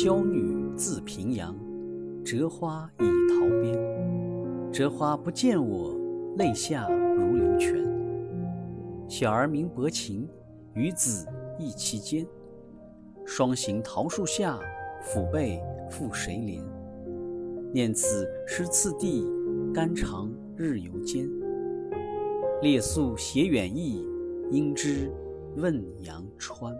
娇女自平阳，折花倚桃边。折花不见我，泪下如流泉。小儿名伯情，与子意其间。双行桃树下，抚背复谁怜？念此诗次第，肝肠日犹煎。列宿斜远意，应知问阳川。